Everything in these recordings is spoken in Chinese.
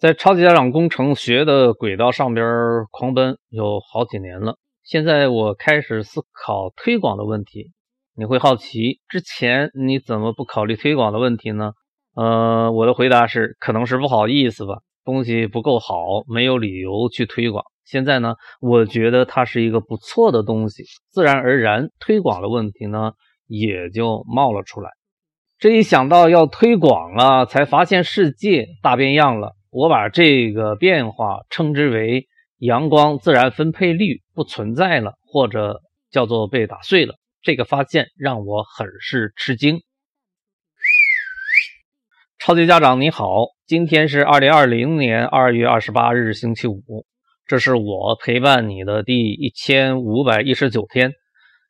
在超级家长工程学的轨道上边狂奔有好几年了。现在我开始思考推广的问题。你会好奇，之前你怎么不考虑推广的问题呢？呃，我的回答是，可能是不好意思吧，东西不够好，没有理由去推广。现在呢，我觉得它是一个不错的东西，自然而然推广的问题呢也就冒了出来。这一想到要推广了，才发现世界大变样了。我把这个变化称之为阳光自然分配率不存在了，或者叫做被打碎了。这个发现让我很是吃惊。超级家长你好，今天是二零二零年二月二十八日星期五，这是我陪伴你的第一千五百一十九天。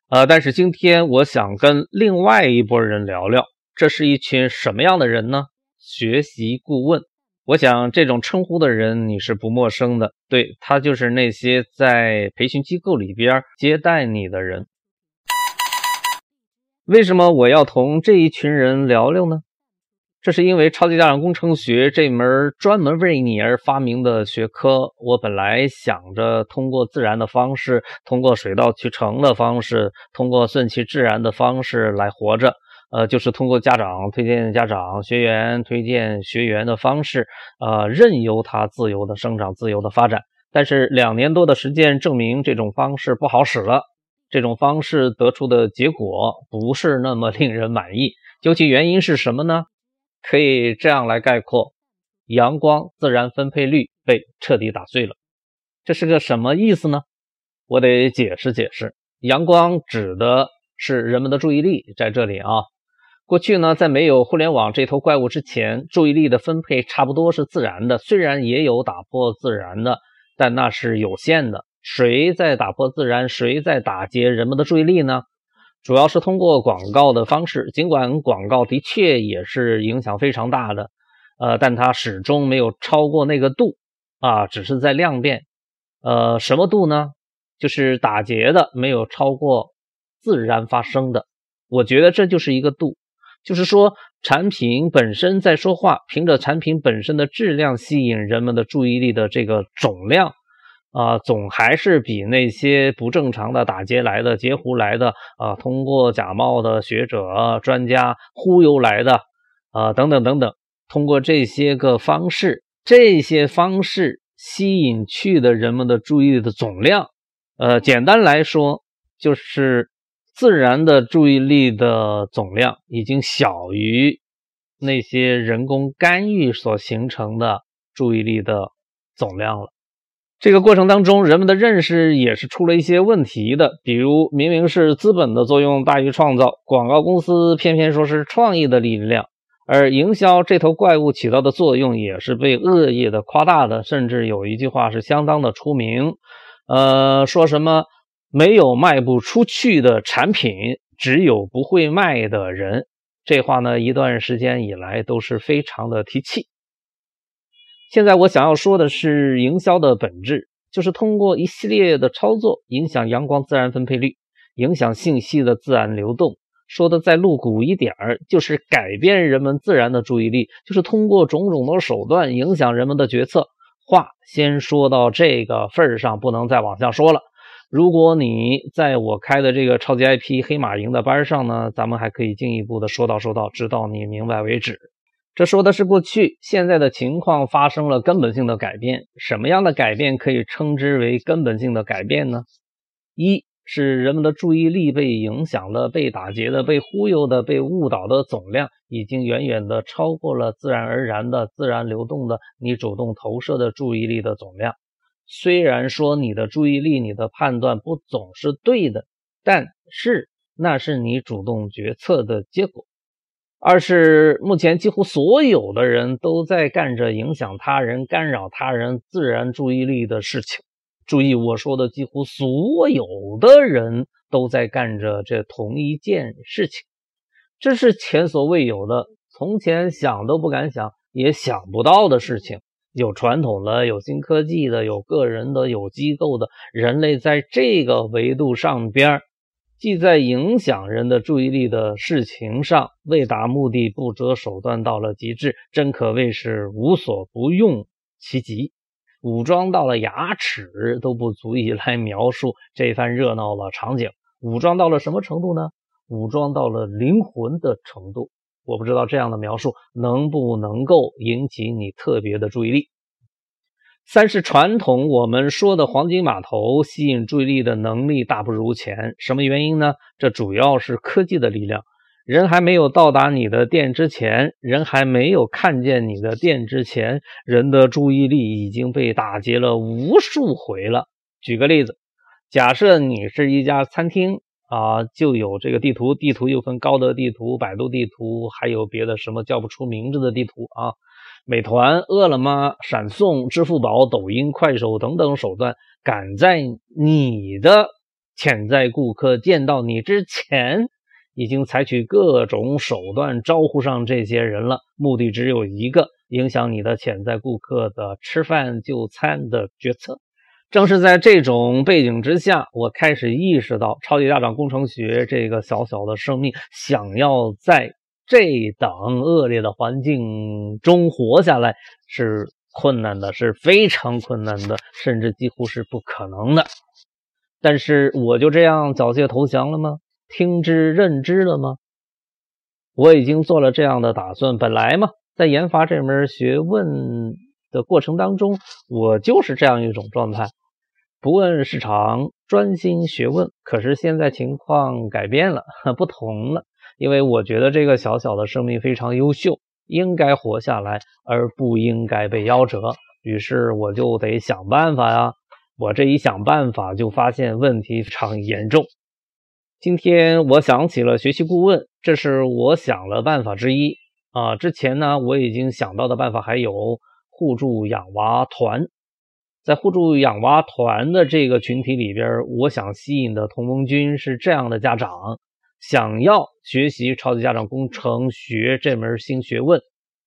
呃，但是今天我想跟另外一拨人聊聊，这是一群什么样的人呢？学习顾问。我想这种称呼的人你是不陌生的，对他就是那些在培训机构里边接待你的人。为什么我要同这一群人聊聊呢？这是因为超级家长工程学这门专门为你而发明的学科。我本来想着通过自然的方式，通过水到渠成的方式，通过顺其自然的方式来活着。呃，就是通过家长推荐家长、学员推荐学员的方式，呃，任由他自由的生长、自由的发展。但是两年多的实践证明，这种方式不好使了。这种方式得出的结果不是那么令人满意。究其原因是什么呢？可以这样来概括：阳光自然分配率被彻底打碎了。这是个什么意思呢？我得解释解释。阳光指的是人们的注意力，在这里啊。过去呢，在没有互联网这头怪物之前，注意力的分配差不多是自然的。虽然也有打破自然的，但那是有限的。谁在打破自然？谁在打劫人们的注意力呢？主要是通过广告的方式。尽管广告的确也是影响非常大的，呃，但它始终没有超过那个度啊，只是在量变。呃，什么度呢？就是打劫的没有超过自然发生的。我觉得这就是一个度。就是说，产品本身在说话，凭着产品本身的质量吸引人们的注意力的这个总量，啊，总还是比那些不正常的打劫来的、截胡来的，啊，通过假冒的学者、专家忽悠来的，啊，等等等等，通过这些个方式，这些方式吸引去的人们的注意力的总量，呃，简单来说就是。自然的注意力的总量已经小于那些人工干预所形成的注意力的总量了。这个过程当中，人们的认识也是出了一些问题的。比如，明明是资本的作用大于创造，广告公司偏偏说是创意的力量，而营销这头怪物起到的作用也是被恶意的夸大的。甚至有一句话是相当的出名，呃，说什么？没有卖不出去的产品，只有不会卖的人。这话呢，一段时间以来都是非常的提气。现在我想要说的是，营销的本质就是通过一系列的操作，影响阳光自然分配率，影响信息的自然流动。说的再露骨一点儿，就是改变人们自然的注意力，就是通过种种的手段影响人们的决策。话先说到这个份儿上，不能再往下说了。如果你在我开的这个超级 IP 黑马营的班上呢，咱们还可以进一步的说道说道，直到你明白为止。这说的是过去，现在的情况发生了根本性的改变。什么样的改变可以称之为根本性的改变呢？一是人们的注意力被影响的、被打劫的、被忽悠的、被误导的总量，已经远远的超过了自然而然的、自然流动的你主动投射的注意力的总量。虽然说你的注意力、你的判断不总是对的，但是那是你主动决策的结果。二是目前几乎所有的人都在干着影响他人、干扰他人自然注意力的事情。注意，我说的几乎所有的人都在干着这同一件事情，这是前所未有的，从前想都不敢想，也想不到的事情。有传统的，有新科技的，有个人的，有机构的。人类在这个维度上边，既在影响人的注意力的事情上为达目的不择手段到了极致，真可谓是无所不用其极，武装到了牙齿都不足以来描述这番热闹的场景。武装到了什么程度呢？武装到了灵魂的程度。我不知道这样的描述能不能够引起你特别的注意力。三是传统我们说的黄金码头吸引注意力的能力大不如前，什么原因呢？这主要是科技的力量。人还没有到达你的店之前，人还没有看见你的店之前，人的注意力已经被打劫了无数回了。举个例子，假设你是一家餐厅啊，就有这个地图，地图又分高德地图、百度地图，还有别的什么叫不出名字的地图啊。美团、饿了么、闪送、支付宝、抖音、快手等等手段，赶在你的潜在顾客见到你之前，已经采取各种手段招呼上这些人了。目的只有一个：影响你的潜在顾客的吃饭就餐的决策。正是在这种背景之下，我开始意识到，超级大厂工程学这个小小的生命，想要在。这等恶劣的环境中活下来是困难的，是非常困难的，甚至几乎是不可能的。但是我就这样缴械投降了吗？听之任之了吗？我已经做了这样的打算。本来嘛，在研发这门学问的过程当中，我就是这样一种状态，不问市场，专心学问。可是现在情况改变了，不同了。因为我觉得这个小小的生命非常优秀，应该活下来，而不应该被夭折。于是我就得想办法呀。我这一想办法，就发现问题非常严重。今天我想起了学习顾问，这是我想了办法之一啊。之前呢，我已经想到的办法还有互助养娃团。在互助养娃团的这个群体里边，我想吸引的同盟军是这样的家长。想要学习超级家长工程学这门新学问，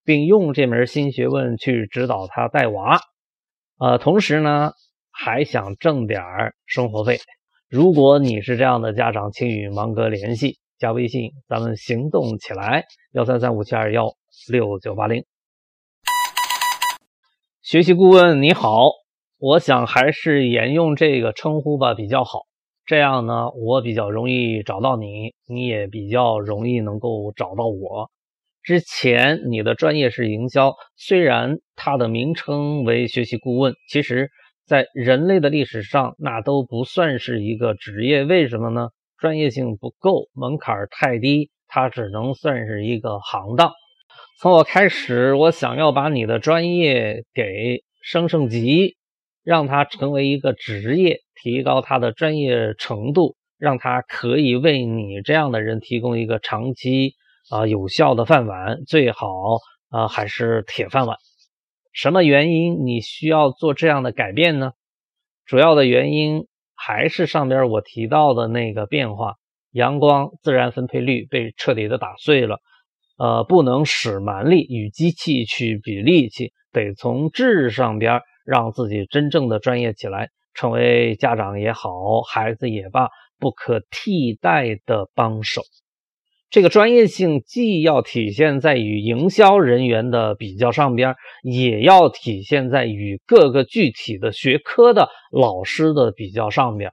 并用这门新学问去指导他带娃，呃，同时呢还想挣点生活费。如果你是这样的家长，请与芒哥联系，加微信，咱们行动起来，幺三三五七二幺六九八零。学习顾问你好，我想还是沿用这个称呼吧，比较好。这样呢，我比较容易找到你，你也比较容易能够找到我。之前你的专业是营销，虽然它的名称为学习顾问，其实在人类的历史上那都不算是一个职业。为什么呢？专业性不够，门槛太低，它只能算是一个行当。从我开始，我想要把你的专业给升升级。让他成为一个职业，提高他的专业程度，让他可以为你这样的人提供一个长期啊有效的饭碗，最好啊还是铁饭碗。什么原因你需要做这样的改变呢？主要的原因还是上边我提到的那个变化：阳光自然分配率被彻底的打碎了。呃，不能使蛮力与机器去比力气，得从质上边。让自己真正的专业起来，成为家长也好，孩子也罢，不可替代的帮手。这个专业性既要体现在与营销人员的比较上边，也要体现在与各个具体的学科的老师的比较上边。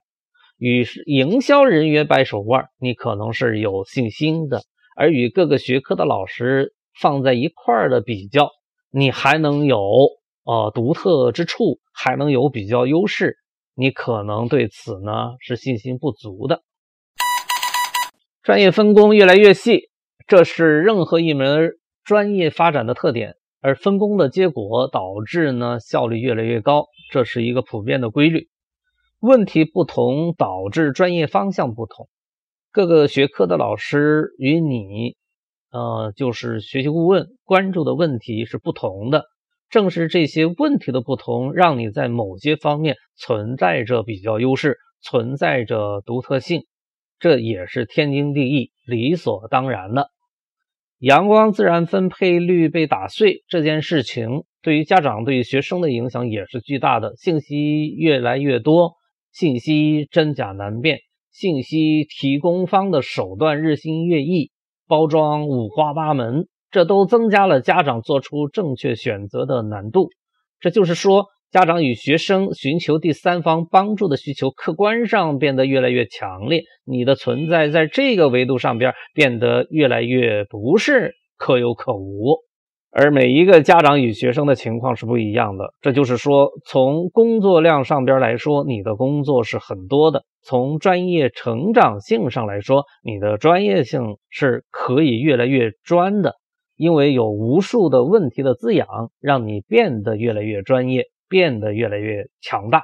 与营销人员掰手腕，你可能是有信心的；而与各个学科的老师放在一块儿的比较，你还能有。呃，独特之处还能有比较优势，你可能对此呢是信心不足的。专业分工越来越细，这是任何一门专业发展的特点，而分工的结果导致呢效率越来越高，这是一个普遍的规律。问题不同导致专业方向不同，各个学科的老师与你，呃，就是学习顾问关注的问题是不同的。正是这些问题的不同，让你在某些方面存在着比较优势，存在着独特性，这也是天经地义、理所当然的。阳光自然分配率被打碎这件事情，对于家长、对于学生的影响也是巨大的。信息越来越多，信息真假难辨，信息提供方的手段日新月异，包装五花八门。这都增加了家长做出正确选择的难度。这就是说，家长与学生寻求第三方帮助的需求，客观上变得越来越强烈。你的存在在这个维度上边变得越来越不是可有可无。而每一个家长与学生的情况是不一样的。这就是说，从工作量上边来说，你的工作是很多的；从专业成长性上来说，你的专业性是可以越来越专的，因为有无数的问题的滋养，让你变得越来越专业，变得越来越强大。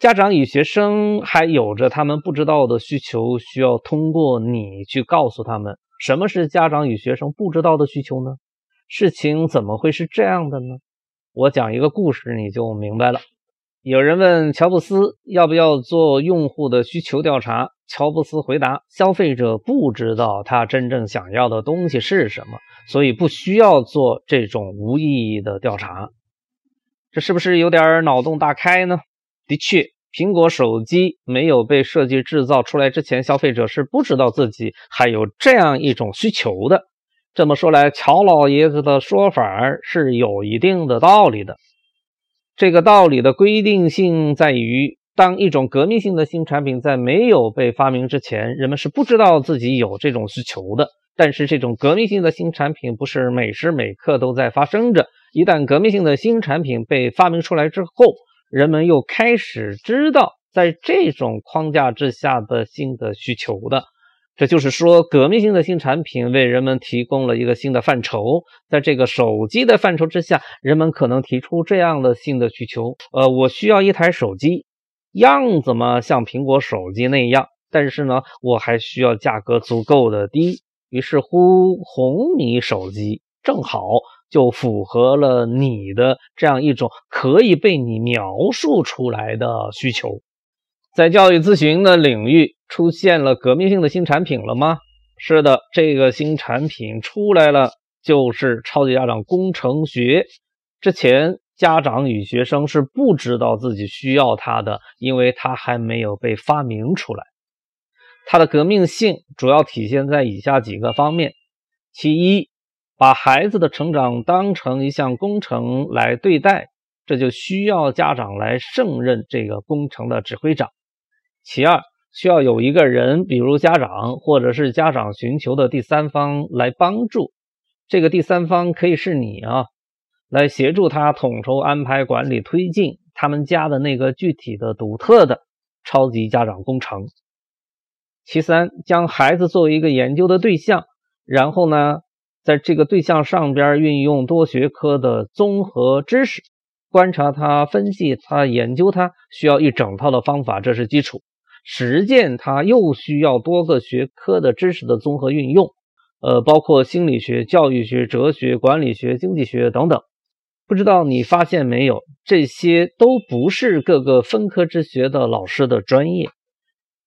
家长与学生还有着他们不知道的需求，需要通过你去告诉他们。什么是家长与学生不知道的需求呢？事情怎么会是这样的呢？我讲一个故事，你就明白了。有人问乔布斯要不要做用户的需求调查，乔布斯回答：消费者不知道他真正想要的东西是什么，所以不需要做这种无意义的调查。这是不是有点脑洞大开呢？的确。苹果手机没有被设计制造出来之前，消费者是不知道自己还有这样一种需求的。这么说来，乔老爷子的说法是有一定的道理的。这个道理的规定性在于，当一种革命性的新产品在没有被发明之前，人们是不知道自己有这种需求的。但是，这种革命性的新产品不是每时每刻都在发生着。一旦革命性的新产品被发明出来之后，人们又开始知道，在这种框架之下的新的需求的，这就是说，革命性的新产品为人们提供了一个新的范畴。在这个手机的范畴之下，人们可能提出这样的新的需求：呃，我需要一台手机，样子嘛像苹果手机那样，但是呢，我还需要价格足够的低。于是乎，红米手机正好。就符合了你的这样一种可以被你描述出来的需求，在教育咨询的领域出现了革命性的新产品了吗？是的，这个新产品出来了，就是超级家长工程学。之前家长与学生是不知道自己需要它的，因为它还没有被发明出来。它的革命性主要体现在以下几个方面：其一。把孩子的成长当成一项工程来对待，这就需要家长来胜任这个工程的指挥长。其二，需要有一个人，比如家长或者是家长寻求的第三方来帮助。这个第三方可以是你啊，来协助他统筹安排、管理、推进他们家的那个具体的、独特的超级家长工程。其三，将孩子作为一个研究的对象，然后呢？在这个对象上边运用多学科的综合知识，观察他、分析他、研究他，需要一整套的方法，这是基础。实践它又需要多个学科的知识的综合运用，呃，包括心理学、教育学、哲学、管理学、经济学等等。不知道你发现没有，这些都不是各个分科之学的老师的专业。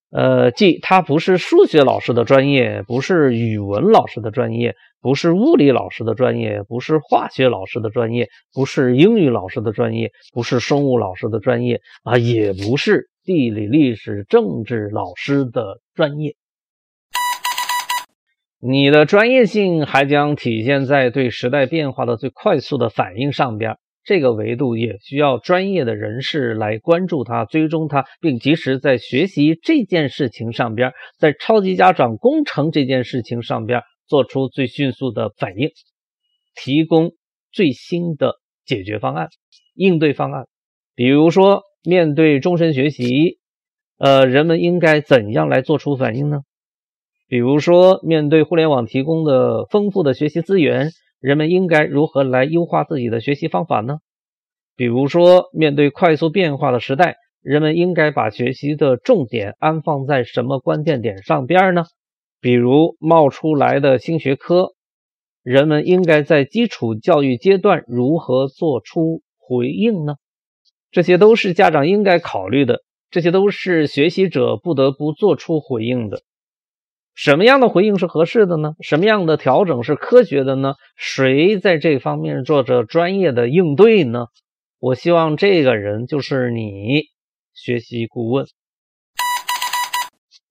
呃，即他不是数学老师的专业，不是语文老师的专业，不是物理老师的专业，不是化学老师的专业，不是英语老师的专业，不是生物老师的专业啊，也不是地理、历史、政治老师的专业。你的专业性还将体现在对时代变化的最快速的反应上边。这个维度也需要专业的人士来关注它、追踪它，并及时在学习这件事情上边，在超级家长工程这件事情上边做出最迅速的反应，提供最新的解决方案、应对方案。比如说，面对终身学习，呃，人们应该怎样来做出反应呢？比如说，面对互联网提供的丰富的学习资源。人们应该如何来优化自己的学习方法呢？比如说，面对快速变化的时代，人们应该把学习的重点安放在什么关键点上边呢？比如冒出来的新学科，人们应该在基础教育阶段如何做出回应呢？这些都是家长应该考虑的，这些都是学习者不得不做出回应的。什么样的回应是合适的呢？什么样的调整是科学的呢？谁在这方面做着专业的应对呢？我希望这个人就是你，学习顾问。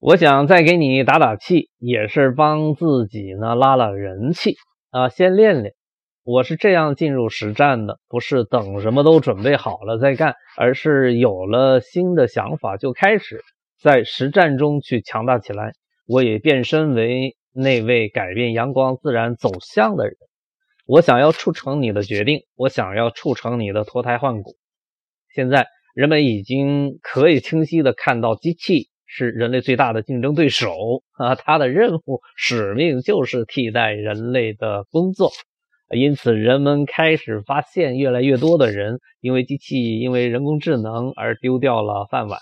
我想再给你打打气，也是帮自己呢拉拉人气啊，先练练。我是这样进入实战的，不是等什么都准备好了再干，而是有了新的想法就开始在实战中去强大起来。我也变身为那位改变阳光自然走向的人。我想要促成你的决定，我想要促成你的脱胎换骨。现在人们已经可以清晰的看到，机器是人类最大的竞争对手啊，它的任务使命就是替代人类的工作。因此，人们开始发现，越来越多的人因为机器、因为人工智能而丢掉了饭碗。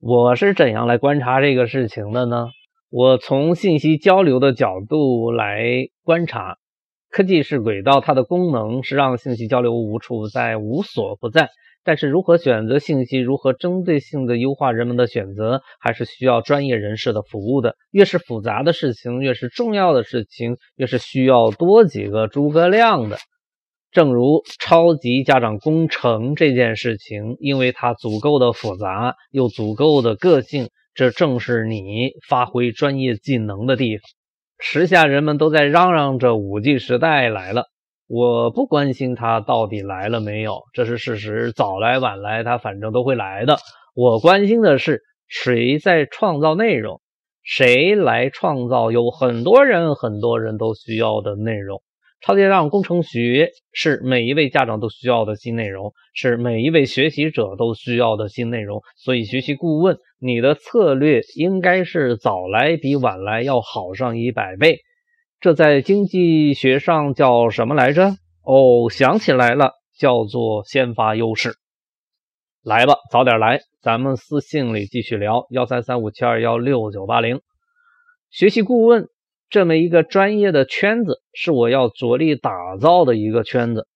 我是怎样来观察这个事情的呢？我从信息交流的角度来观察，科技是轨道，它的功能是让信息交流无处不在、无所不在。但是，如何选择信息，如何针对性的优化人们的选择，还是需要专业人士的服务的。越是复杂的事情，越是重要的事情，越是需要多几个诸葛亮的。正如超级家长工程这件事情，因为它足够的复杂，又足够的个性，这正是你发挥专业技能的地方。时下人们都在嚷嚷着五 G 时代来了。我不关心他到底来了没有，这是事实。早来晚来，他反正都会来的。我关心的是谁在创造内容，谁来创造有很多人、很多人都需要的内容。超级家长工程学是每一位家长都需要的新内容，是每一位学习者都需要的新内容。所以，学习顾问，你的策略应该是早来比晚来要好上一百倍。这在经济学上叫什么来着？哦，想起来了，叫做先发优势。来吧，早点来，咱们私信里继续聊。幺三三五七二幺六九八零，学习顾问这么一个专业的圈子，是我要着力打造的一个圈子。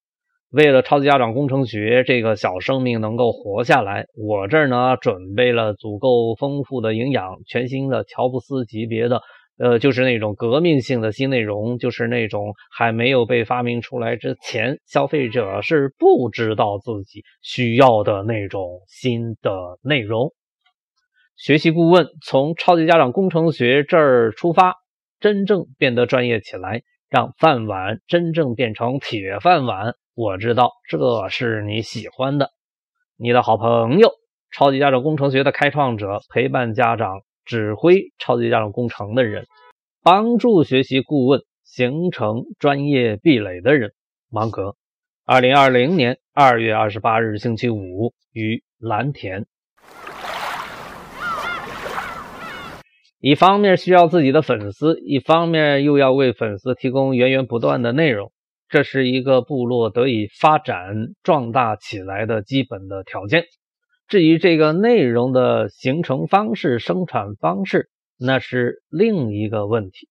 为了超级家长工程学这个小生命能够活下来，我这儿呢准备了足够丰富的营养，全新的乔布斯级别的。呃，就是那种革命性的新内容，就是那种还没有被发明出来之前，消费者是不知道自己需要的那种新的内容。学习顾问从超级家长工程学这儿出发，真正变得专业起来，让饭碗真正变成铁饭碗。我知道这是你喜欢的，你的好朋友，超级家长工程学的开创者，陪伴家长。指挥超级家长工程的人，帮助学习顾问形成专业壁垒的人，芒格。二零二零年二月二十八日星期五于蓝田。一方面需要自己的粉丝，一方面又要为粉丝提供源源不断的内容，这是一个部落得以发展壮大起来的基本的条件。至于这个内容的形成方式、生产方式，那是另一个问题。